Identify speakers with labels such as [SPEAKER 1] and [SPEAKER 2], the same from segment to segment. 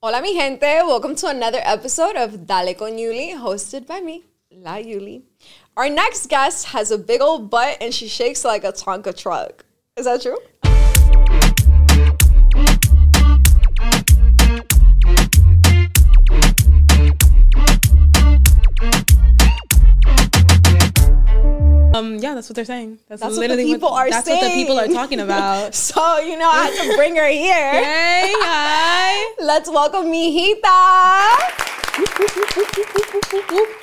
[SPEAKER 1] Hola, mi gente. Welcome to another episode of Dale con Yuli, hosted by me, La Yuli. Our next guest has a big old butt and she shakes like a Tonka truck. Is that true?
[SPEAKER 2] Um, yeah, that's what they're saying. That's,
[SPEAKER 1] That's what the
[SPEAKER 2] literally
[SPEAKER 1] people are
[SPEAKER 2] That's what the people are talking about.
[SPEAKER 1] So, you know, I had to bring her here.
[SPEAKER 2] hey, hi.
[SPEAKER 1] Let's welcome Mijita.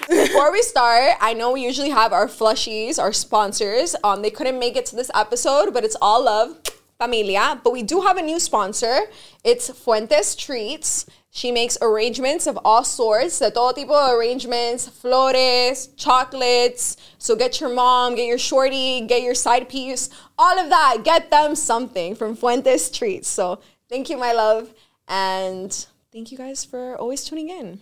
[SPEAKER 1] Before we start, I know we usually have our flushies, our sponsors. Um, they couldn't make it to this episode, but it's all love, familia. But we do have a new sponsor. It's Fuentes Treats. She makes arrangements of all sorts, de todo tipo de arrangements, flores, chocolates. So get your mom, get your shorty, get your side piece, all of that. Get them something from Fuentes Treats. So thank you, my love. And thank you guys for always tuning in.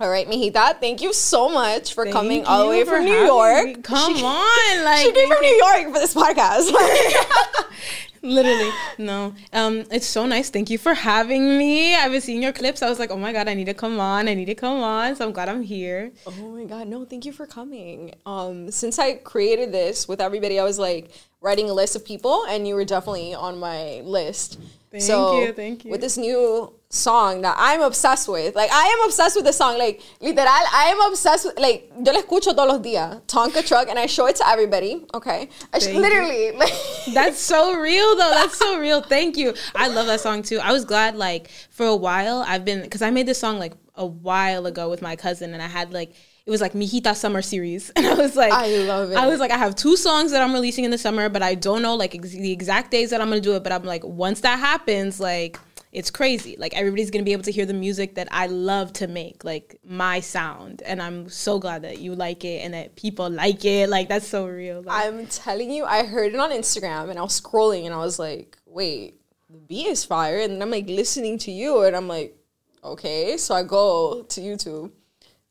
[SPEAKER 1] All right, Mijita, thank you so much for coming all the way from New York.
[SPEAKER 2] me. Come
[SPEAKER 1] She-
[SPEAKER 2] on, like
[SPEAKER 1] She came from New York for this podcast.
[SPEAKER 2] literally. No. Um, it's so nice. Thank you for having me. I've been seeing your clips. I was like, oh my god, I need to come on. I need to come on. So I'm glad I'm here.
[SPEAKER 1] oh my god, no, thank you for coming. Um, since I created this with everybody, I was like writing a list of people, and you were definitely on my list.
[SPEAKER 2] Thank
[SPEAKER 1] so
[SPEAKER 2] you, thank you.
[SPEAKER 1] With this new song that I'm obsessed with, like I am obsessed with the song. Like literal, I am obsessed with. Like yo la escucho todos los días, Tonka Truck, and I show it to everybody. Okay, I sh- literally like.
[SPEAKER 2] That's so real though. That's so real. Thank you. I love that song too. I was glad like for a while I've been because I made this song like a while ago with my cousin and I had like it was like Mijita Summer Series and I was like
[SPEAKER 1] I love it.
[SPEAKER 2] I was like I have two songs that I'm releasing in the summer but I don't know like ex- the exact days that I'm gonna do it but I'm like once that happens like it's crazy like everybody's gonna be able to hear the music that I love to make like my sound and I'm so glad that you like it and that people like it like that's so real Like,
[SPEAKER 1] I'm telling you, I heard it on Instagram and I was scrolling and I was like, wait, the beat is fire. And I'm like listening to you and I'm like, okay. So I go to YouTube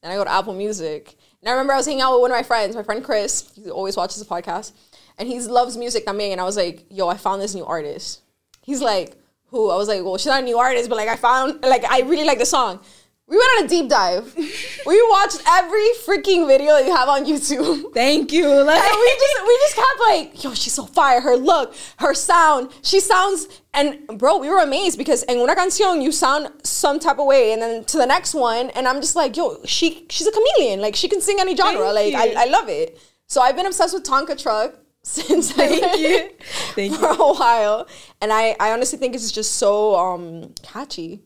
[SPEAKER 1] and I go to Apple Music. And I remember I was hanging out with one of my friends, my friend Chris. He always watches the podcast and he loves music también. And I was like, yo, I found this new artist. He's like, who? I was like, well, she's not a new artist, but like I found, like, I really like the song. We went on a deep dive. we watched every freaking video that you have on YouTube.
[SPEAKER 2] thank you like
[SPEAKER 1] And we just we just kept like, yo, she's so fire. Her look, her sound. She sounds and bro, we were amazed because en una canción you sound some type of way, and then to the next one, and I'm just like, yo, she she's a chameleon. Like she can sing any genre.
[SPEAKER 2] Thank
[SPEAKER 1] like. I, I love it. So I've been obsessed with Tonka Truck since
[SPEAKER 2] Thank you. Thank
[SPEAKER 1] for
[SPEAKER 2] you.
[SPEAKER 1] a while, and I I honestly think it's just so um catchy.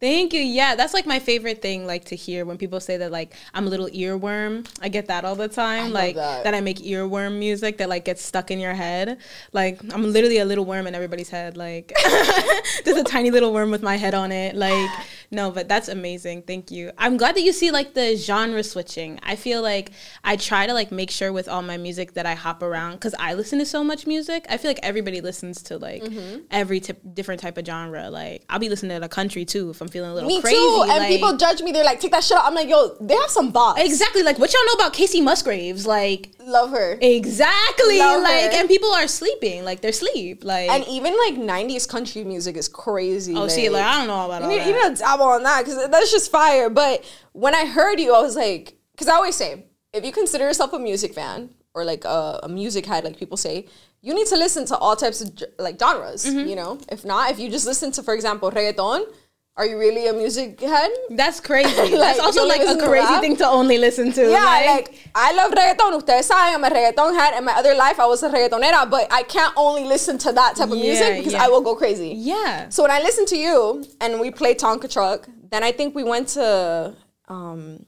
[SPEAKER 2] Thank you. Yeah, that's like my favorite thing like to hear when people say that like I'm a little earworm. I get that all the time.
[SPEAKER 1] love
[SPEAKER 2] like
[SPEAKER 1] that.
[SPEAKER 2] I make earworm music that like gets stuck in your head. Like I'm literally a little worm in everybody's head. Like there's a tiny little worm with my head on it. Like no, but that's amazing. Thank you. I'm glad that you see like the genre switching. I feel like I try to like make sure with all my music that I hop around cuz I listen to so much music. I feel like everybody listens to like
[SPEAKER 1] Mm-hmm.
[SPEAKER 2] every tip, different type of genre. Like I'll be listening to the country too if I'm feeling a little
[SPEAKER 1] Me
[SPEAKER 2] crazy.
[SPEAKER 1] too. And
[SPEAKER 2] like-
[SPEAKER 1] people judge me. They're like, take that shit out. I'm like, yo, they have some bops.
[SPEAKER 2] exactly like what y'all know about Kacey Musgraves? Like
[SPEAKER 1] Love her.
[SPEAKER 2] exactly
[SPEAKER 1] Love
[SPEAKER 2] like
[SPEAKER 1] her.
[SPEAKER 2] and people are sleeping like they're sleep like
[SPEAKER 1] And even like '90s country music is crazy.
[SPEAKER 2] oh see like I don't know about all that.
[SPEAKER 1] you need dabble on that because that's just fire. But when I heard you, I was like, because I always say, if you consider yourself a music fan or like a, a music head, like people say, you need to listen to all types of like genres.
[SPEAKER 2] Mm-hmm.
[SPEAKER 1] You know, if not, if you just listen to, for example, reggaeton, are you really a music head?
[SPEAKER 2] That's crazy.
[SPEAKER 1] Like,
[SPEAKER 2] That's also like a crazy
[SPEAKER 1] rap?
[SPEAKER 2] thing to only listen to.
[SPEAKER 1] Yeah,
[SPEAKER 2] like,
[SPEAKER 1] like, I love reggaeton. Ustedes saben, I'm a reggaeton head. In my other life, I was a reggaetonera, but I can't only listen to that type of
[SPEAKER 2] Yeah,
[SPEAKER 1] music because
[SPEAKER 2] yeah.
[SPEAKER 1] I will go crazy.
[SPEAKER 2] yeah.
[SPEAKER 1] So when I listen to you and we play Tonka Truck, then I think we went to um,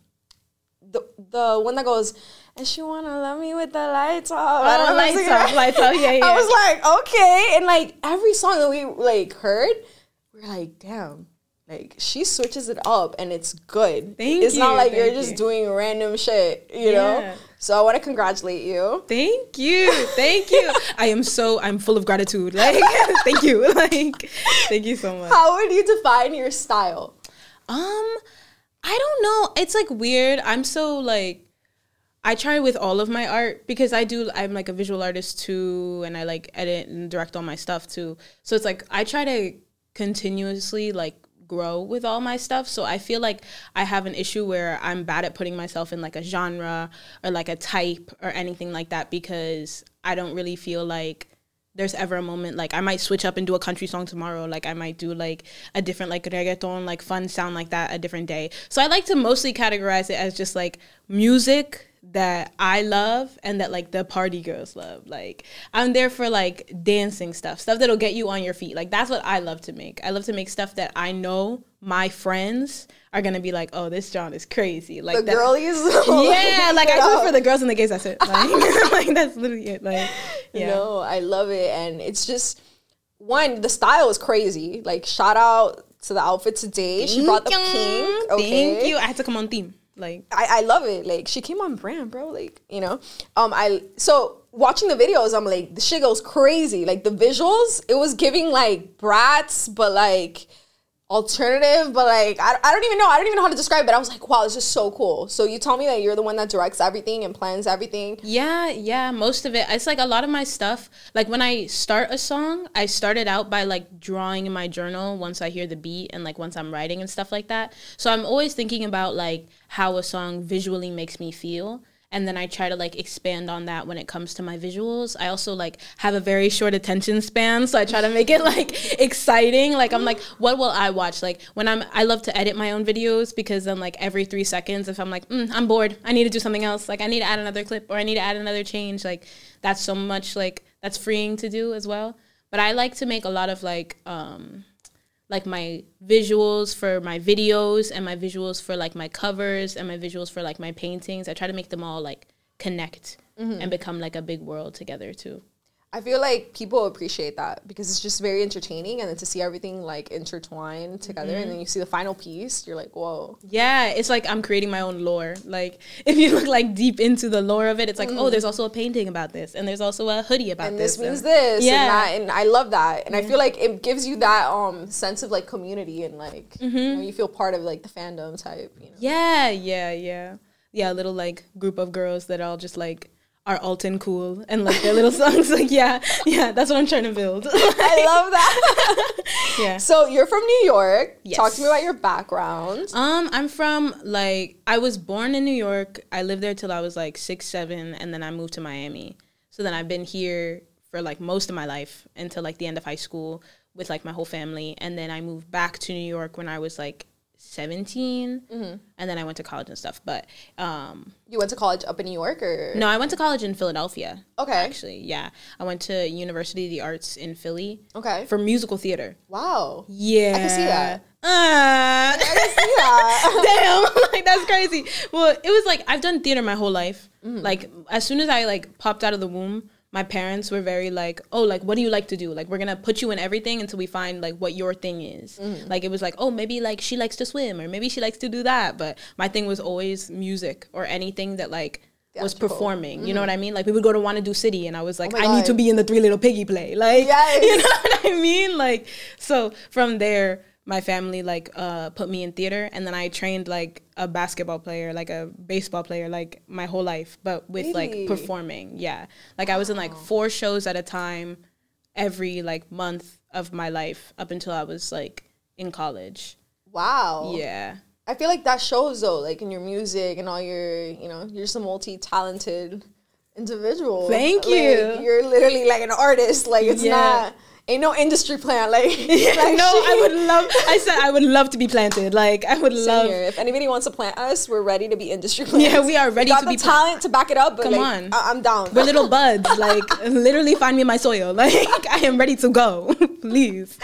[SPEAKER 1] the the one that goes, and she wanna love me with the lights off. I don't
[SPEAKER 2] Oh,
[SPEAKER 1] if I'm
[SPEAKER 2] lights off, lights off, yeah, yeah.
[SPEAKER 1] I was like, okay, and like every song that we like heard, we are like, damn. Like she switches it up and it's good.
[SPEAKER 2] Thank
[SPEAKER 1] it's not
[SPEAKER 2] you,
[SPEAKER 1] like you're just
[SPEAKER 2] you.
[SPEAKER 1] doing random shit, you
[SPEAKER 2] Yeah.
[SPEAKER 1] know? So I want to congratulate you.
[SPEAKER 2] Thank you. Thank you. I am so I'm full of gratitude. Like thank you. Like thank you so much.
[SPEAKER 1] How would you define your style?
[SPEAKER 2] Um, I don't know. It's like weird. I'm so like I try with all of my art because I do I'm like a visual artist too and I like edit and direct all my stuff too. So it's like I try to continuously like grow with all my stuff. So I feel like I have an issue where I'm bad at putting myself in like a genre or like a type or anything like that because I don't really feel like there's ever a moment like I might switch up and do a country song tomorrow. Like I might do like a different like reggaeton, like fun sound like that a different day. So I like to mostly categorize it as just like music that I love and that like the party girls love. Like I'm there for like dancing stuff, stuff that'll get you on your feet. Like that's what I love to make. I love to make stuff that I know my friends are gonna be like, oh, this John is crazy. Like
[SPEAKER 1] the
[SPEAKER 2] that,
[SPEAKER 1] girlies.
[SPEAKER 2] yeah, like I do it for the girls and the gays. That's it. Like, like that's literally it. Like, yeah.
[SPEAKER 1] No, I love it, and it's just one. The style is crazy. Like shout out to the outfit today. She brought the pink. Okay.
[SPEAKER 2] Thank you. I had to come on theme. Like
[SPEAKER 1] I, I love it. Like she came on brand, bro. Like you know, um, I so watching the videos, I'm like, the shit goes crazy. Like the visuals, it was giving like brats, but like alternative, but like I, I don't even know. I don't even know how to describe it. I was like, wow, this is so cool. So you tell me that you're the one that directs everything and plans everything.
[SPEAKER 2] Yeah, yeah, most of it. It's like a lot of my stuff. Like when I start a song, I start it out by like drawing in my journal once I hear the beat and like once I'm writing and stuff like that. So I'm always thinking about like how a song visually makes me feel and then I try to like expand on that when it comes to my visuals. I also like have a very short attention span, so I try to make it like exciting. Like I'm like, what will I watch? Like when I'm, I love to edit my own videos because then like every three seconds, if I'm like, mm, I'm bored, I need to do something else. Like I need to add another clip or I need to add another change. Like that's so much like that's freeing to do as well. But I like to make a lot of like um like my visuals for my videos and my visuals for like my covers and my visuals for like my paintings. I try to make them all like connect mm-hmm. and become like a big world together too.
[SPEAKER 1] I feel like people appreciate that because it's just very entertaining, and then to see everything like intertwined together, mm-hmm. and then you see the final piece, you're like, whoa.
[SPEAKER 2] Yeah, it's like I'm creating my own lore. Like if you look like deep into the lore of it, it's like, mm. oh, there's also a painting about this, and there's also a hoodie about this.
[SPEAKER 1] and
[SPEAKER 2] this.
[SPEAKER 1] this means this, yeah, and, that, and I love that, and yeah. I feel like it gives you that um sense of like community and like mm-hmm. you, know, you feel part of like the fandom type. You know?
[SPEAKER 2] Yeah, yeah, yeah, yeah. A little like group of girls that all just like are alt and cool and like their little songs. Like, yeah, yeah, that's what I'm trying to build.
[SPEAKER 1] I love that. yeah. So you're from New York. Yes. Talk to me about your background.
[SPEAKER 2] Um, I'm from like I was born in New York. I lived there till I was like six, seven, and then I moved to Miami. So then I've been here for like most of my life until like the end of high school with like my whole family, and then I moved back to New York when I was like 17 mm-hmm. and then i went to college and stuff but um
[SPEAKER 1] you went to college up in new york or
[SPEAKER 2] no i went to college in philadelphia
[SPEAKER 1] okay
[SPEAKER 2] actually yeah i went to university of the arts in philly
[SPEAKER 1] okay
[SPEAKER 2] for musical theater
[SPEAKER 1] wow
[SPEAKER 2] yeah
[SPEAKER 1] i can see that
[SPEAKER 2] uh, I can see that. Damn, like that's crazy. Well, it was like I've done theater my whole life. Mm-hmm. Like as soon as I like popped out of the womb, my parents were very like, oh, like what do you like to do? Like we're gonna put you in everything until we find like what your thing is. Mm-hmm. Like it was like, oh, maybe like she likes to swim or maybe she likes to do that. But my thing was always music or anything that like was performing. Mm-hmm. You know what I mean? Like we would go to Wannado City and I was like, oh I God. need to be in the Three Little Piggy play. Like yes. you know what I mean? Like so from there my family like uh, put me in theater and then i trained like a basketball player like a baseball player like my whole life but with really? like performing yeah. Like i was in like four shows at a time every like month of my life up until i was like in college.
[SPEAKER 1] Wow.
[SPEAKER 2] Yeah.
[SPEAKER 1] I feel like that shows though like in your music and all your you know you're just a multi-talented individual.
[SPEAKER 2] Thank you.
[SPEAKER 1] like, you're literally like an artist. Like it's yeah. not ain't no industry plant. Like, yeah, like
[SPEAKER 2] no, I would love. I said I would love to be planted. Like, I would love. Here.
[SPEAKER 1] If anybody wants to plant us, we're ready to be industry plants.
[SPEAKER 2] Yeah, we are ready
[SPEAKER 1] we
[SPEAKER 2] to be
[SPEAKER 1] talent to back it up. Come like, on, I- am down.
[SPEAKER 2] We're little buds. Like, literally, find me my soil. Like, I am ready to go. Please.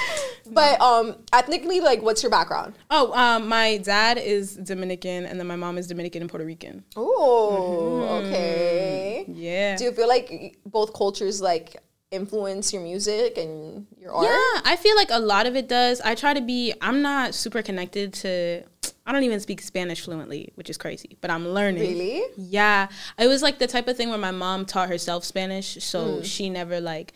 [SPEAKER 1] But um, ethnically, like, what's your background?
[SPEAKER 2] Oh, um, my dad is Dominican, and then my mom is Dominican and Puerto Rican.
[SPEAKER 1] Oh, mm-hmm. okay.
[SPEAKER 2] Yeah.
[SPEAKER 1] Do you feel like both cultures like influence your music and your art?
[SPEAKER 2] Yeah, I feel like a lot of it does. I try to be I'm not super connected to I don't even speak Spanish fluently, which is crazy, but I'm learning.
[SPEAKER 1] Really?
[SPEAKER 2] Yeah. It was like the type of thing where my mom taught herself Spanish, so mm. she never like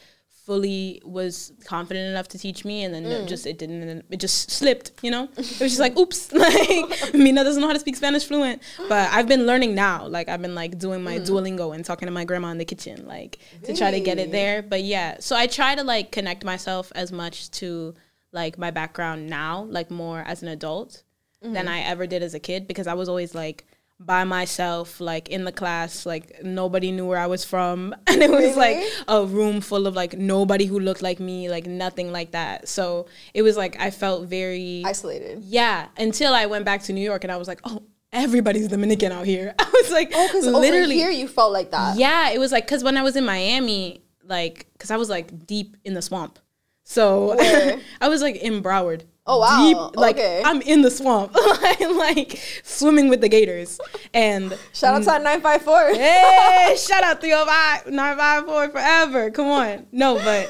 [SPEAKER 2] fully was confident enough to teach me and then mm. it just it didn't it just slipped you know it was just like oops like mina doesn't know how to speak spanish fluent but i've been learning now like i've been like doing my mm. duolingo and talking to my grandma in the kitchen like really? to try to get it there but yeah so i try to like connect myself as much to like my background now, like more as an adult
[SPEAKER 1] Mm-hmm.
[SPEAKER 2] than I ever did as a kid because I was always like by myself, like in the class, like nobody knew where I was from. And it was like a room full of like nobody who looked like me, like nothing like that. So it was like I felt very
[SPEAKER 1] Isolated.
[SPEAKER 2] yeah, until I went back to New York and I was like, oh, everybody's Dominican out here. I was like, oh,
[SPEAKER 1] Because over here you felt like that.
[SPEAKER 2] yeah, it was like because when I was in Miami, like because I was like deep in the swamp, so I was like in Broward.
[SPEAKER 1] Oh, wow.
[SPEAKER 2] Deep, like
[SPEAKER 1] Okay.
[SPEAKER 2] I'm in the swamp, like, like swimming with the gators, and
[SPEAKER 1] Shout out to 954.
[SPEAKER 2] hey, shout out 305 954 forever. Come on. No, but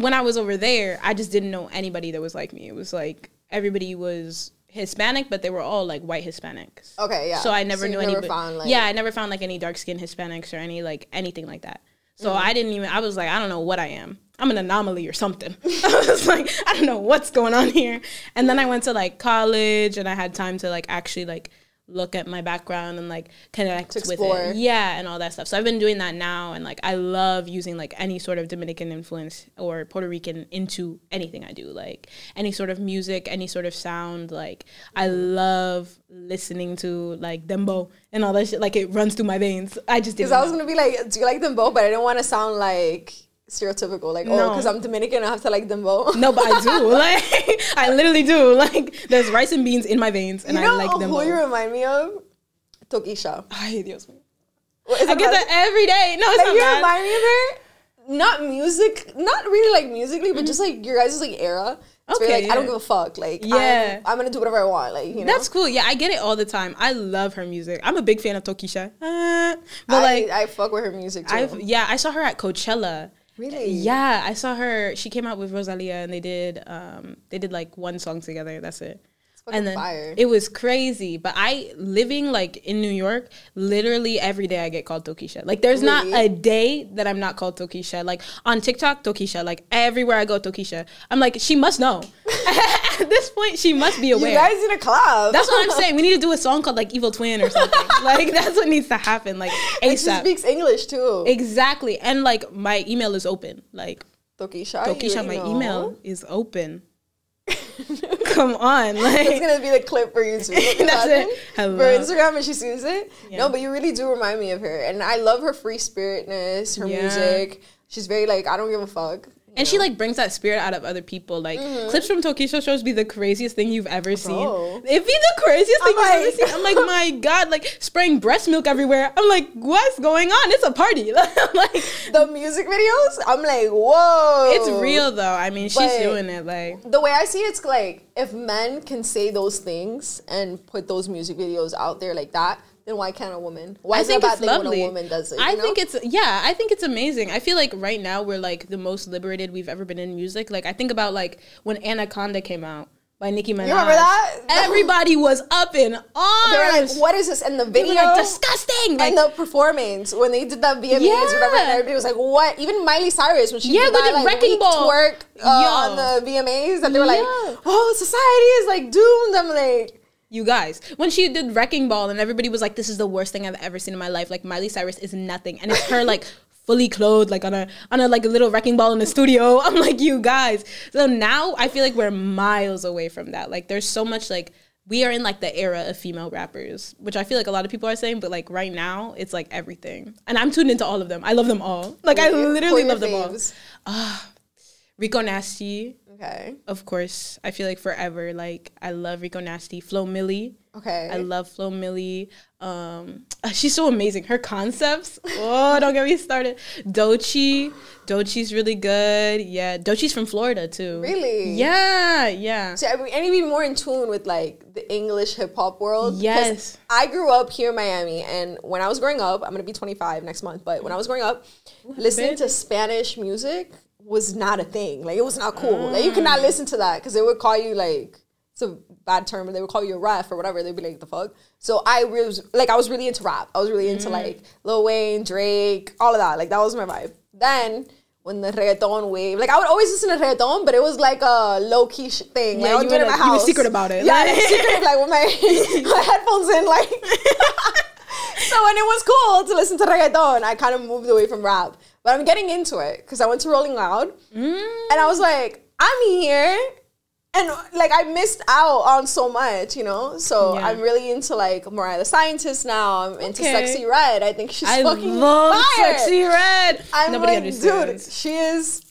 [SPEAKER 2] when I was over there, I just didn't know anybody that was like me. It was like everybody was Hispanic, but they were all like white Hispanics.
[SPEAKER 1] Okay, yeah.
[SPEAKER 2] So I never
[SPEAKER 1] So
[SPEAKER 2] knew anybody.
[SPEAKER 1] like-
[SPEAKER 2] yeah, I never found like any dark skinned Hispanics or any like anything like that. So
[SPEAKER 1] Mm-hmm.
[SPEAKER 2] I didn't even. I was like, I don't know what I am. I'm an anomaly or something. I was like, I don't know what's going on here. And then I went to like college, and I had time to like actually like look at my background and like connect with it. Yeah, and all that stuff. So I've been doing that now, and like I love using like any sort of Dominican influence or Puerto Rican into anything I do. Like any sort of music, any sort of sound. Like I love listening to like dembow and all that shit. Like it runs through my veins. I just didn't.
[SPEAKER 1] Because I was gonna be like, do you like dembow? But I didn't want to sound like stereotypical. Like, oh, because I'm Dominican, I have to like them both.
[SPEAKER 2] No, but I do. Like I literally do. Like there's rice and beans in my veins, and
[SPEAKER 1] you know
[SPEAKER 2] I like them.
[SPEAKER 1] who you remind me of? Tokischa.
[SPEAKER 2] Ay, Dios mío.
[SPEAKER 1] Is
[SPEAKER 2] I get that every day. No, it's
[SPEAKER 1] Like
[SPEAKER 2] not
[SPEAKER 1] you
[SPEAKER 2] bad.
[SPEAKER 1] remind me of her. Not music, not really like musically, but just like your guys' like era. It's very,
[SPEAKER 2] Mm-hmm. Okay,
[SPEAKER 1] like I don't
[SPEAKER 2] yeah.
[SPEAKER 1] give a fuck. Like
[SPEAKER 2] Yeah.
[SPEAKER 1] I'm, I'm gonna do whatever I want. Like you know.
[SPEAKER 2] That's cool. Yeah, I get it all the time. I love her music. I'm a big fan of Tokischa. Uh, but
[SPEAKER 1] I,
[SPEAKER 2] like,
[SPEAKER 1] I fuck with her music too.
[SPEAKER 2] I've yeah, I saw her at Coachella.
[SPEAKER 1] Really?
[SPEAKER 2] Yeah, I saw her. She came out with Rosalia, and they did um they did like one song together. That's it. and then
[SPEAKER 1] fire.
[SPEAKER 2] it was crazy. But I living like in New York, literally every day I get called Tokischa. Like there's not a day that I'm not called Tokischa. Like on TikTok, Tokischa. Like everywhere I go, Tokischa. I'm like, she must know. At this point, she must be aware.
[SPEAKER 1] you guys in a collab.
[SPEAKER 2] That's what I'm saying. We need to do a song called like Evil Twin or something. like that's what needs to happen. Like
[SPEAKER 1] And she speaks English too.
[SPEAKER 2] Exactly. And like my email is open. Like
[SPEAKER 1] Tokischa.
[SPEAKER 2] Tokischa, my
[SPEAKER 1] know.
[SPEAKER 2] email is open. Come on.
[SPEAKER 1] It's gonna be the clip for YouTube.
[SPEAKER 2] That's it.
[SPEAKER 1] For Instagram, and she sees it.
[SPEAKER 2] Yeah.
[SPEAKER 1] No, but you really do remind me of her, and I love her free spiritness, her
[SPEAKER 2] Yeah.
[SPEAKER 1] music. She's very like I don't give a fuck.
[SPEAKER 2] And she like brings that spirit out of other people. Like mm-hmm. clips from Tokischa shows be the craziest thing you've ever seen.
[SPEAKER 1] Oh.
[SPEAKER 2] It'd be the craziest thing
[SPEAKER 1] I'm
[SPEAKER 2] you've ever seen. I'm like, my god, like spraying breast milk everywhere. I'm like, what's going on? It's a party. like
[SPEAKER 1] the music videos. I'm like, whoa,
[SPEAKER 2] it's real though. I mean, she's
[SPEAKER 1] But-
[SPEAKER 2] doing it like
[SPEAKER 1] The way I see it, it's like if men can say those things and put those music videos out there like that, then why can't a woman? Why
[SPEAKER 2] I
[SPEAKER 1] is
[SPEAKER 2] think
[SPEAKER 1] bad
[SPEAKER 2] it's
[SPEAKER 1] thing
[SPEAKER 2] lovely.
[SPEAKER 1] when a woman does it?
[SPEAKER 2] I
[SPEAKER 1] know?
[SPEAKER 2] think it's yeah. I think it's amazing. I feel like right now we're like the most liberated we've ever been in music. Like I think about like when Anaconda came out by Nicki Minaj.
[SPEAKER 1] You remember that?
[SPEAKER 2] Everybody was up in arms.
[SPEAKER 1] They're like, what is this? And the video,
[SPEAKER 2] like disgusting. Like,
[SPEAKER 1] and the performance when they did that VMAs,
[SPEAKER 2] Yeah.
[SPEAKER 1] whatever, and everybody was like, "What?" Even Miley Cyrus when she
[SPEAKER 2] Yeah,
[SPEAKER 1] did that
[SPEAKER 2] the
[SPEAKER 1] like
[SPEAKER 2] wrecking ball.
[SPEAKER 1] twerk uh, on the VMAs, and they were like,
[SPEAKER 2] Yeah.
[SPEAKER 1] "Oh, society is like doomed." I'm like,
[SPEAKER 2] you guys, when she did Wrecking Ball and everybody was like, "This is the worst thing I've ever seen in my life." Like Miley Cyrus is nothing, and it's her like fully clothed, like on a on a like a little wrecking ball in the studio. I'm like, you guys. So now I feel like we're miles away from that. Like, there's so much like. We are in like the era of female rappers, which I feel like a lot of people are saying, but like right now, it's like everything. And I'm tuned into all of them. I love them all. Like I literally love them all.
[SPEAKER 1] faves?
[SPEAKER 2] Ah, Rico Nasty,
[SPEAKER 1] Okay,
[SPEAKER 2] of course. I feel like forever. Like I love Rico Nasty. Flo Milli.
[SPEAKER 1] okay.
[SPEAKER 2] I love Flo Milli. Um, she's so amazing. Her concepts. Oh, don't get me started. Doechii. Doechii's really good. Yeah, Doechii's from Florida too.
[SPEAKER 1] Really?
[SPEAKER 2] Yeah, yeah.
[SPEAKER 1] See, I, mean, I need to be more in tune with like the English hip hop world.
[SPEAKER 2] Yes.
[SPEAKER 1] I grew up here in Miami, and when I was growing up, I'm gonna be 25 next month. But when I was growing up, listening to Spanish music was not a thing. Like it was not cool. Like you could
[SPEAKER 2] Mm.
[SPEAKER 1] not listen to that because they would call you like it's a bad term, but they would call you a ref or whatever. They'd be like, "The fuck." So I was like, I was really into rap. I was really into
[SPEAKER 2] Mm.
[SPEAKER 1] like Lil Wayne, Drake, all of that. Like that was my vibe. Then. When the reggaeton wave, like I would always listen to reggaeton, but it was like a low key sh- thing. Like
[SPEAKER 2] Yeah,
[SPEAKER 1] I would
[SPEAKER 2] you
[SPEAKER 1] do it
[SPEAKER 2] were
[SPEAKER 1] in my
[SPEAKER 2] like- you were secret about it.
[SPEAKER 1] Yeah,
[SPEAKER 2] Like-
[SPEAKER 1] like, secret, like with my my headphones in, like. so when it was cool to listen to reggaeton, I kind of moved away from rap. But I'm getting into it because I went to Rolling Loud,
[SPEAKER 2] Mm.
[SPEAKER 1] and I was like, I'm here and like I missed out on so much, you know. So
[SPEAKER 2] Yeah.
[SPEAKER 1] I'm really into like Mariah the Scientist now. I'm into
[SPEAKER 2] Okay.
[SPEAKER 1] Sexy Redd. I think she's
[SPEAKER 2] I
[SPEAKER 1] fucking
[SPEAKER 2] love
[SPEAKER 1] fire.
[SPEAKER 2] Sexy Redd.
[SPEAKER 1] I'm
[SPEAKER 2] Nobody
[SPEAKER 1] like,
[SPEAKER 2] understands.
[SPEAKER 1] dude, she is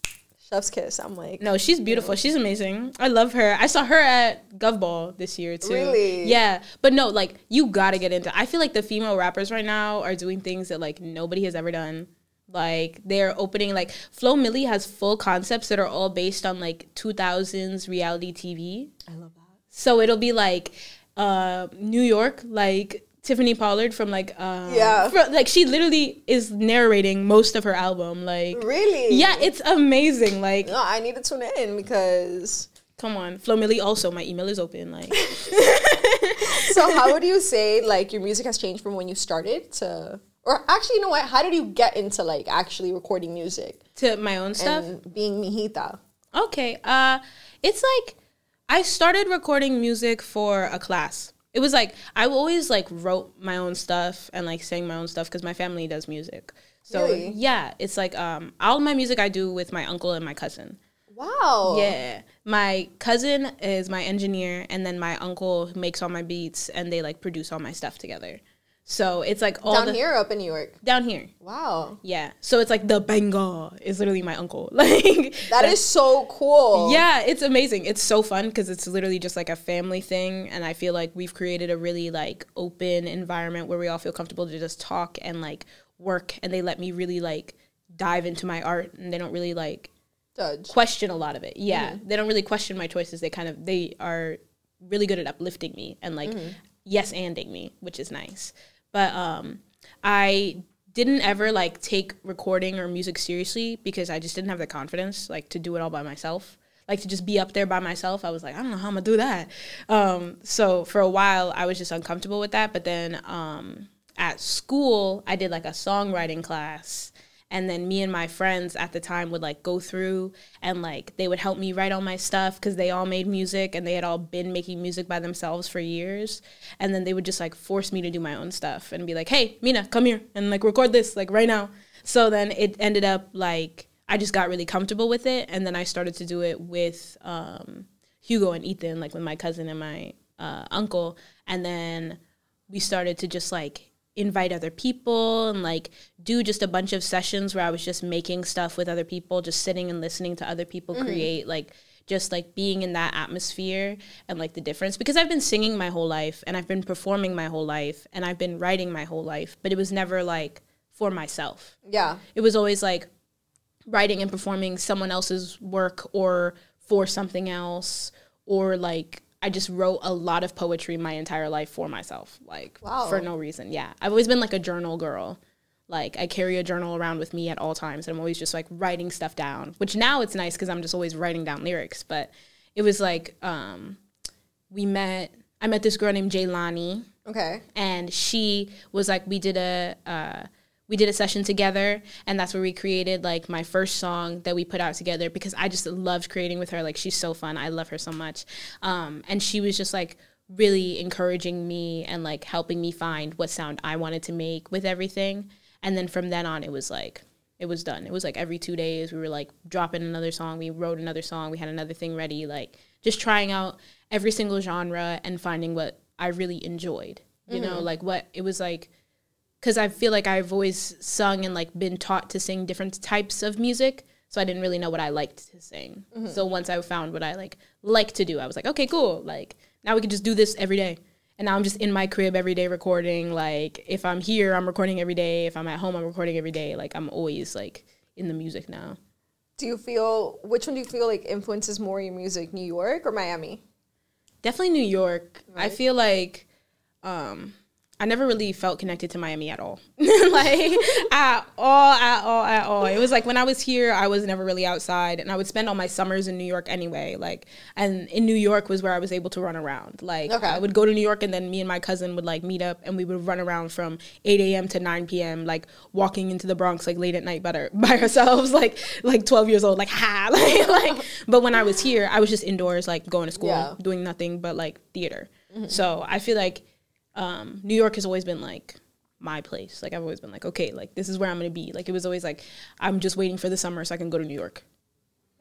[SPEAKER 1] chef's kiss. I'm like,
[SPEAKER 2] No, she's beautiful. She's amazing. I love her. I saw her at Gov Ball this year too.
[SPEAKER 1] Really?
[SPEAKER 2] Yeah. But no, like you gotta get into I feel like the female rappers right now are doing things that like nobody has ever done. Like they're opening like Flo Milli has full concepts that are all based on like 2000s reality TV.
[SPEAKER 1] I love that.
[SPEAKER 2] So it'll be like uh New York, like Tiffany Pollard from like um,
[SPEAKER 1] Yeah.
[SPEAKER 2] fro- like she literally is narrating most of her album. Like
[SPEAKER 1] Really?
[SPEAKER 2] yeah, it's amazing. Like
[SPEAKER 1] No, I need to tune in because.
[SPEAKER 2] Come on, Flo Milli. Also, my email is open. Like,
[SPEAKER 1] So how would you say like your music has changed from when you started to, or actually, you know what? How did you get into like actually recording music
[SPEAKER 2] to my own stuff.
[SPEAKER 1] and being mijita?
[SPEAKER 2] Okay. Uh, it's like I started recording music for a class. It was like I always like wrote my own stuff and like sang my own stuff because my family does music. So
[SPEAKER 1] Really?
[SPEAKER 2] yeah, it's like um all my music I do with my uncle and my cousin.
[SPEAKER 1] Wow.
[SPEAKER 2] Yeah. My cousin is my engineer and then my uncle makes all my beats and they like produce all my stuff together. So it's like all
[SPEAKER 1] Down
[SPEAKER 2] the
[SPEAKER 1] here, up in New York.
[SPEAKER 2] down here.
[SPEAKER 1] Wow.
[SPEAKER 2] Yeah. So it's like the Bengal is literally my uncle. Like
[SPEAKER 1] That is so cool.
[SPEAKER 2] Yeah, it's amazing. It's so fun because it's literally just like a family thing, and I feel like we've created a really like open environment where we all feel comfortable to just talk and like work, and they let me really like dive into my art, and they don't really like
[SPEAKER 1] Judge.
[SPEAKER 2] question a lot of it. Yeah, mm-hmm. they don't really question my choices. They kind of they are really good at uplifting me and like mm-hmm. yes anding me, which is nice. But um, I didn't ever like take recording or music seriously because I just didn't have the confidence like to do it all by myself. Like to just be up there by myself, I was like, I don't know how I'm gonna do that. Um, so for a while, I was just uncomfortable with that. But then um, at school, I did like a songwriting class, and then me and my friends at the time would like go through and like they would help me write all my stuff because they all made music and they had all been making music by themselves for years. And then they would just like force me to do my own stuff and be like hey mina come here and like record this like right now. So then it ended up like i just got really comfortable with it. And then i started to do it with um, hugo and ethan like with my cousin and my uh, uncle. And then we started to just like invite other people and like do just a bunch of sessions where I was just making stuff with other people, just sitting and listening to other people mm. create, like just like being in that atmosphere and like the difference. Because I've been singing my whole life and I've been performing my whole life and I've been writing my whole life, but it was never like for myself.
[SPEAKER 1] Yeah.
[SPEAKER 2] It was always like writing and performing someone else's work or for something else or like I just wrote a lot of poetry my entire life for myself, like
[SPEAKER 1] Wow.
[SPEAKER 2] for no reason. Yeah, I've always been like a journal girl. Like I carry a journal around with me at all times, and I'm always just like writing stuff down. Which now it's nice because I'm just always writing down lyrics. But it was like um, we met. I met this girl named Jaylani
[SPEAKER 1] Okay.
[SPEAKER 2] and she was like we did a uh, we did a session together and that's where we created like my first song that we put out together because i just loved creating with her. Like she's so fun. I love her so much. Um, and she was just like really encouraging me and like helping me find what sound i wanted to make with everything. And then from then on it was like it was done. It was like every two days we were like dropping another song. We wrote another song. We had another thing ready. Like just trying out every single genre and finding what i really enjoyed you know? Like what it was like because i feel like i've always sung and like been taught to sing different types of music so i didn't really know what i liked to sing. So once i found what i like like to do i was like okay cool like now we can just do this every day. And now i'm just in my crib every day recording like if i'm here i'm recording every day if i'm at home i'm recording every day like i'm always like in the music now.
[SPEAKER 1] Do you feel which one do you feel like influences more your music, New York or Miami?
[SPEAKER 2] definitely new york. I feel like um I never really felt connected to Miami at all. like at all, at all, at all. It was like when I was here, I was never really outside and I would spend all my summers in New York anyway. Like and in New York was where I was able to run around. Like
[SPEAKER 1] Okay.
[SPEAKER 2] I would go to New York and then me and my cousin would like meet up and we would run around from eight AM to nine PM, like walking into the Bronx like late at night by, our, by ourselves, like like twelve years old, like ha like, like but when I was here, I was just indoors, like going to school,
[SPEAKER 1] Yeah.
[SPEAKER 2] doing nothing but like theater. So I feel like um, New York has always been like my place. Like I've always been like, okay, like this is where I'm gonna be. Like it was always like I'm just waiting for the summer so I can go to New York.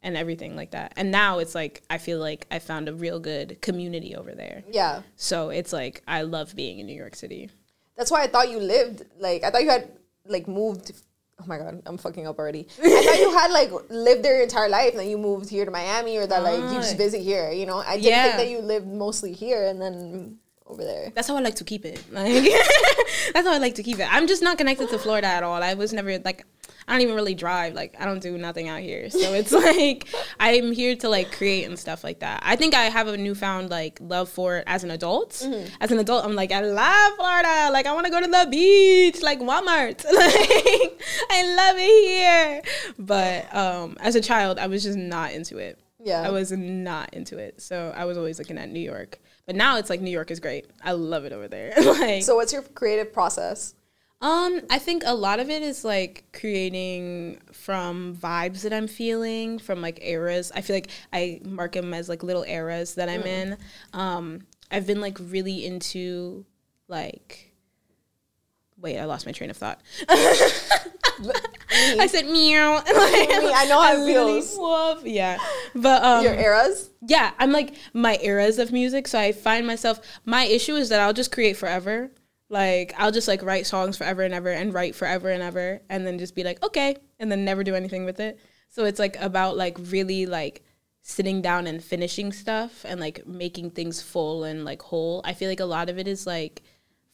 [SPEAKER 2] and everything like that. And now it's like I feel like I found a real good community over there.
[SPEAKER 1] Yeah.
[SPEAKER 2] So it's like I love being in New York City.
[SPEAKER 1] That's why I thought you lived like I thought you had like moved. Oh my god, I'm fucking up already. I thought you had like lived there your entire life, and then you moved here to Miami, or that like you just
[SPEAKER 2] Ah.
[SPEAKER 1] visit here. You know, I didn't
[SPEAKER 2] Yeah.
[SPEAKER 1] think that you lived mostly here and then over there.
[SPEAKER 2] That's how I like to keep it. Like that's how I like to keep it. I'm just not connected to Florida at all. I was never like I don't even really drive. Like I don't do nothing out here. So it's like I'm here to like create and stuff like that. I think I have a newfound like love for it as an adult. As an adult, I'm like I love Florida. Like I want to go to the beach, like Walmart. Like I love it here. But um as a child, I was just not into it.
[SPEAKER 1] Yeah.
[SPEAKER 2] I was not into it. So I was always looking at New York. But now it's like New York is great. I love it over there. like
[SPEAKER 1] So, what's your creative process?
[SPEAKER 2] um I think a lot of it is like creating from vibes that I'm feeling, from like eras. I feel like I mark them as like little eras that I'm in. Um I've been like really into like Wait, I lost my train of thought. I said meow. Like,
[SPEAKER 1] I know how it
[SPEAKER 2] literally
[SPEAKER 1] feels.
[SPEAKER 2] woof. Yeah. But um
[SPEAKER 1] Your eras?
[SPEAKER 2] yeah, I'm like my eras of music. So I find myself, my issue is that I'll just create forever. Like, I'll just like write songs forever and ever and write forever and ever and then just be like, okay, and then never do anything with it. So it's like about like really like sitting down and finishing stuff and like making things full and like whole. I feel like a lot of it is like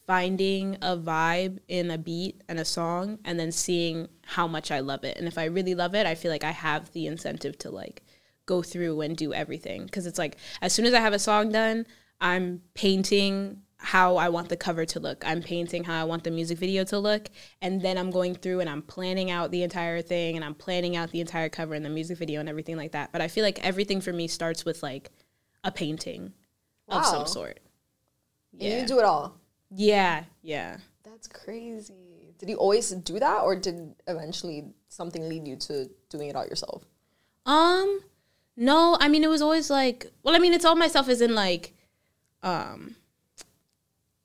[SPEAKER 2] finding a vibe in a beat and a song and then seeing how much I love it. And if I really love it, I feel like I have the incentive to like go through and do everything because it's like as soon as I have a song done, I'm painting how I want the cover to look. I'm painting how I want the music video to look and then I'm going through and I'm planning out the entire thing and I'm planning out the entire cover and the music video and everything like that. But I feel like everything for me starts with like a painting of some sort.
[SPEAKER 1] And You do it all.
[SPEAKER 2] Yeah, yeah.
[SPEAKER 1] That's crazy. Did you always do that, or did eventually something lead you to doing it all yourself?
[SPEAKER 2] Um, no, I mean it was always like, well, I mean it's all myself as in like, um,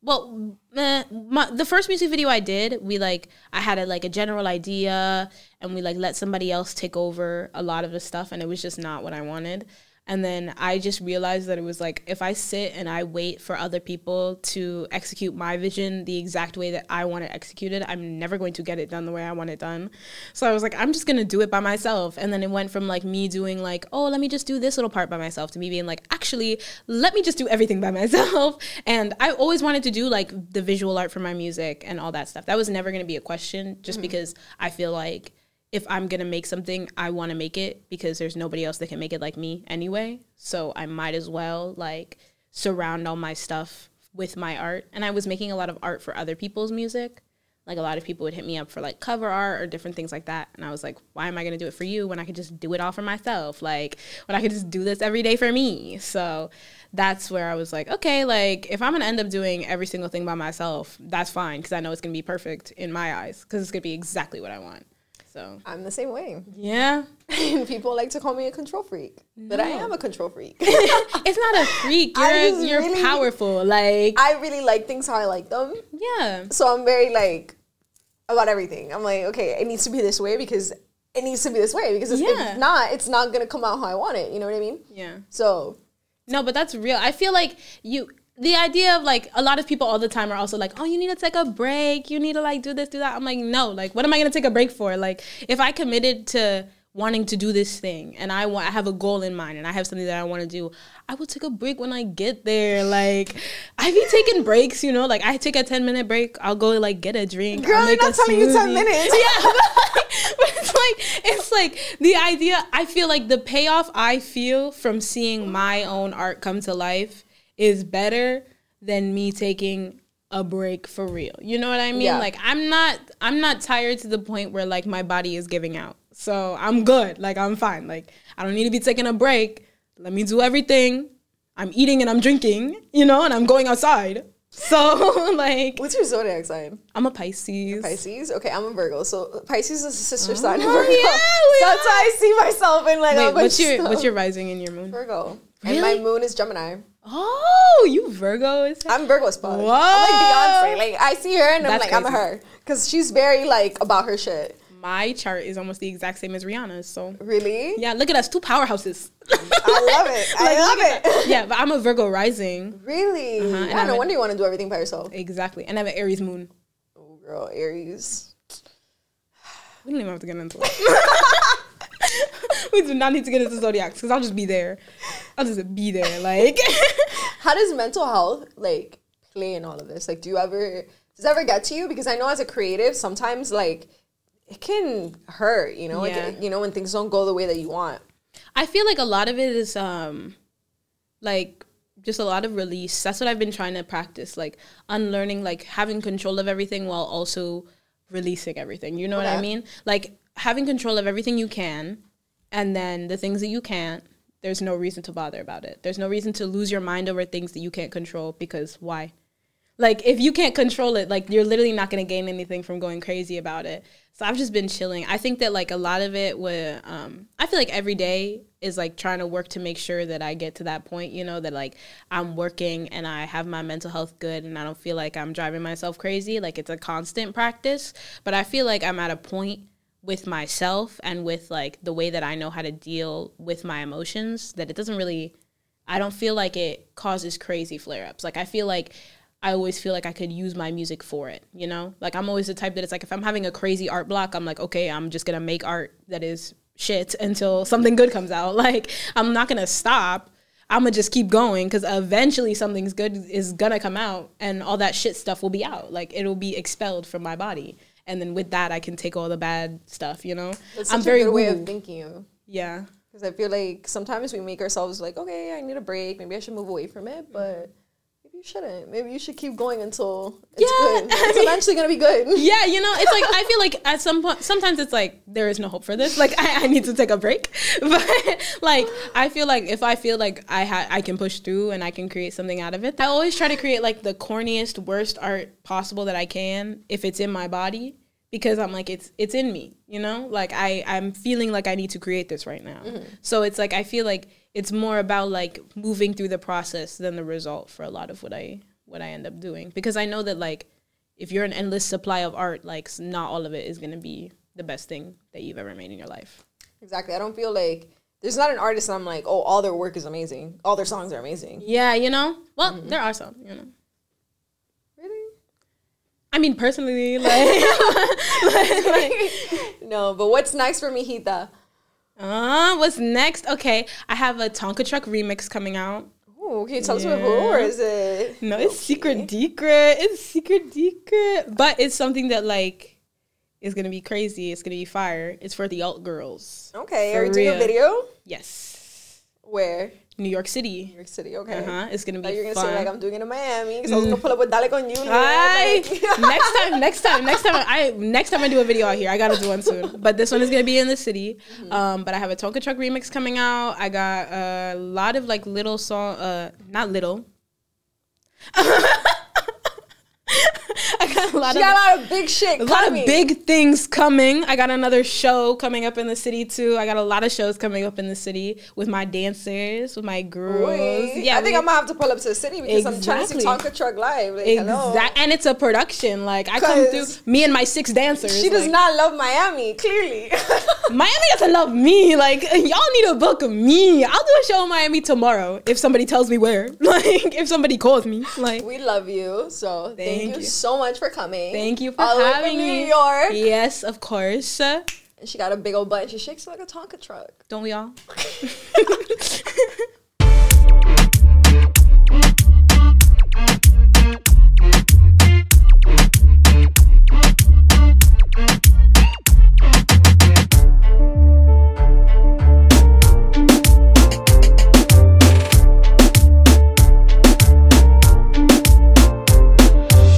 [SPEAKER 2] well, eh, my, the first music video I did, we like I had a, like a general idea, and we like let somebody else take over a lot of the stuff, and it was just not what I wanted. And then I just realized that it was like if I sit and I wait for other people to execute my vision the exact way that I want it executed, I'm never going to get it done the way I want it done. So I was like, I'm just gonna do it by myself. And then it went from like me doing like, oh, let me just do this little part by myself to me being like, actually, let me just do everything by myself. And I always wanted to do like the visual art for my music and all that stuff. That was never gonna be a question just mm. because I feel like if I'm gonna make something, I want to make it because there's nobody else that can make it like me anyway. So I might as well like surround all my stuff with my art. And I was making a lot of art for other people's music. Like a lot of people would hit me up for like cover art or different things like that. And I was like, why am I gonna do it for you when I could just do it all for myself? Like when I could just do this every day for me. So that's where I was like, okay, like if I'm gonna end up doing every single thing by myself, that's fine because I know it's gonna be perfect in my eyes because it's gonna be exactly what I want. So
[SPEAKER 1] I'm the same way.
[SPEAKER 2] yeah,
[SPEAKER 1] People like to call me a control freak, but I am a control freak.
[SPEAKER 2] it's not a freak. You're you're
[SPEAKER 1] really-
[SPEAKER 2] powerful. Like
[SPEAKER 1] I really like things how I like them,
[SPEAKER 2] yeah,
[SPEAKER 1] so I'm very like about everything. I'm like, okay, it needs to be this way because it needs to be this way because if
[SPEAKER 2] Yeah.
[SPEAKER 1] if not, it's not gonna come out how I want it. You know what I mean?
[SPEAKER 2] yeah.
[SPEAKER 1] So
[SPEAKER 2] No, but that's real. I feel like you the idea of like a lot of people all the time are also like, oh, you need to take a break. You need to like do this, do that. I'm like, no, like, what am I gonna take a break for? Like, if I committed to wanting to do this thing and I want I have a goal in mind and I have something that I want to do, I will take a break when I get there. Like I be taking breaks, you know, like I take a 10 minute break, I'll go like get a drink.
[SPEAKER 1] Girl,
[SPEAKER 2] I'll
[SPEAKER 1] they're
[SPEAKER 2] make
[SPEAKER 1] not telling you 10 minutes.
[SPEAKER 2] Yeah, but, like, but it's like it's like the idea. I feel like the payoff I feel from seeing my own art come to life is better than me taking a break for real. You know what I mean?
[SPEAKER 1] Yeah.
[SPEAKER 2] Like I'm not I'm not tired to the point where like my body is giving out. So I'm good. Like I'm fine. Like I don't need to be taking a break. Let me do everything. I'm eating and I'm drinking, you know, and I'm going outside. So like
[SPEAKER 1] what's your zodiac sign?
[SPEAKER 2] I'm a Pisces.
[SPEAKER 1] Pisces. Okay, I'm a Virgo. So Pisces is a sister oh, sign of
[SPEAKER 2] Oh,
[SPEAKER 1] Virgo.
[SPEAKER 2] yeah,
[SPEAKER 1] so that's why I see myself in like
[SPEAKER 2] Wait, what's your
[SPEAKER 1] stuff.
[SPEAKER 2] what's your rising and your moon?
[SPEAKER 1] Virgo? And my moon is Gemini.
[SPEAKER 2] Oh, you Virgo is
[SPEAKER 1] I'm Virgo as fuck. I'm like Beyonce. Like I see her and I'm
[SPEAKER 2] That's
[SPEAKER 1] like I'm her because she's very like about her shit.
[SPEAKER 2] my chart is almost the exact same as Rihanna's. So
[SPEAKER 1] Really?
[SPEAKER 2] yeah, look at us, two powerhouses.
[SPEAKER 1] I love it. I
[SPEAKER 2] Like,
[SPEAKER 1] love
[SPEAKER 2] at
[SPEAKER 1] it.
[SPEAKER 2] yeah, but I'm a Virgo rising.
[SPEAKER 1] Really?
[SPEAKER 2] Uh-huh, and
[SPEAKER 1] Yeah,
[SPEAKER 2] I'm
[SPEAKER 1] no wonder you want to do everything by yourself.
[SPEAKER 2] Exactly, and I have an Aries moon.
[SPEAKER 1] Oh, girl, Aries.
[SPEAKER 2] We don't even have to get into it. we do not need to get into zodiacs because I'll just be there. I'll just be there. Like,
[SPEAKER 1] How does mental health like play in all of this? Like, do you ever does it ever get to you? Because I know as a creative, sometimes like it can hurt. You know, like you know when things don't go the way that you want.
[SPEAKER 2] I feel like a lot of it is um, like just a lot of release. That's what I've been trying to practice, like unlearning, like having control of everything while also releasing everything. You know what I mean? Like having control of everything you can, and then the things that you can't. There's no reason to bother about it. There's no reason to lose your mind over things that you can't control because why? Like if you can't control it, like you're literally not gonna gain anything from going crazy about it. So I've just been chilling. I think that like a lot of it would um I feel like every day is like trying to work to make sure that I get to that point, you know, that like I'm working and I have my mental health good and I don't feel like I'm driving myself crazy. Like it's a constant practice. But I feel like I'm at a point with myself and with like the way that I know how to deal with my emotions that it doesn't really I don't feel like it causes crazy flare ups. Like I feel like I always feel like I could use my music for it, you know? Like I'm always the type that it's like if I'm having a crazy art block, I'm like, okay, I'm just gonna make art that is shit until something good comes out. Like I'm not gonna stop. I'm gonna just keep going because eventually something's good is gonna come out and all that shit stuff will be out. Like it'll be expelled from my body. And then with that, I can take all the bad stuff, you know?
[SPEAKER 1] That's
[SPEAKER 2] I'm very
[SPEAKER 1] a good way of thinking.
[SPEAKER 2] Yeah.
[SPEAKER 1] Because I feel like sometimes we make ourselves like, okay, I need a break. Maybe I should move away from it, mm. but maybe you shouldn't. Maybe you should keep going until it's
[SPEAKER 2] Yeah,
[SPEAKER 1] good.
[SPEAKER 2] I
[SPEAKER 1] It's
[SPEAKER 2] mean-
[SPEAKER 1] eventually gonna be good.
[SPEAKER 2] Yeah, you know, it's like I feel like at some point, sometimes it's like there is no hope for this. Like I, I need to take a break, but like I feel like if I feel like I ha- I can push through and I can create something out of it, I always try to create like the corniest, worst art possible that I can if it's in my body because I'm like it's it's in me, you know. Like I I'm feeling like I need to create this right now. Mm-hmm. So it's like I feel like it's more about like moving through the process than the result for a lot of what I what I end up doing because I know that like if you're an endless supply of art, like not all of it is gonna be the best thing that you've ever made in your life.
[SPEAKER 1] Exactly. I don't feel like there's not an artist I'm like, oh, all their work is amazing. All their songs are amazing.
[SPEAKER 2] Yeah, you know. Well, mm-hmm. there are some, you know. I mean, personally, like, like, like
[SPEAKER 1] No, but what's next for Mijita?
[SPEAKER 2] uh, what's next? Okay, I have a Tonka Truck remix coming out.
[SPEAKER 1] Ooh, can you tell us with who or is it?
[SPEAKER 2] No, it's secret secret. It's secret secret. But it's something that like is gonna be crazy. It's gonna be fire. It's for the alt girls.
[SPEAKER 1] Okay,
[SPEAKER 2] For
[SPEAKER 1] are you doing a video?
[SPEAKER 2] Yes.
[SPEAKER 1] Where?
[SPEAKER 2] New York City.
[SPEAKER 1] New York City. Okay.
[SPEAKER 2] Uh huh. It's gonna be
[SPEAKER 1] you were gonna
[SPEAKER 2] fun.
[SPEAKER 1] say like I'm doing it in Miami because I was gonna pull up with Dale con.
[SPEAKER 2] Hi.
[SPEAKER 1] like-
[SPEAKER 2] next time, next time, next time I next time I do a video out here, I gotta do one soon. But this one is gonna be in the city. Um, but I have a Tonka Truck remix coming out. I got a lot of like little song, uh, not little. A lot
[SPEAKER 1] She
[SPEAKER 2] of
[SPEAKER 1] got a lot of big shit.
[SPEAKER 2] a lot of big things coming. I got another show coming up in the city too. I got a lot of shows coming up in the city with my dancers, with my girls. Yeah,
[SPEAKER 1] I think
[SPEAKER 2] we-
[SPEAKER 1] I'm gonna have to pull up to the city because I'm trying to see
[SPEAKER 2] Exactly.
[SPEAKER 1] Tonka Truck live. Like, hello.
[SPEAKER 2] And it's a production. Like I come through, me and my six dancers.
[SPEAKER 1] She does
[SPEAKER 2] like,
[SPEAKER 1] not love Miami, clearly.
[SPEAKER 2] Miami doesn't love me. Like y'all need to book of me. I'll do a show in Miami tomorrow if somebody tells me where. Like if somebody calls me. Like
[SPEAKER 1] we love you. So thank,
[SPEAKER 2] Thank
[SPEAKER 1] you,
[SPEAKER 2] you.
[SPEAKER 1] so much for coming.
[SPEAKER 2] thank you for
[SPEAKER 1] All the way from
[SPEAKER 2] having
[SPEAKER 1] New. York.
[SPEAKER 2] Yes, of course.
[SPEAKER 1] And she got a big old butt. She shakes like a Tonka truck.
[SPEAKER 2] Don't we all?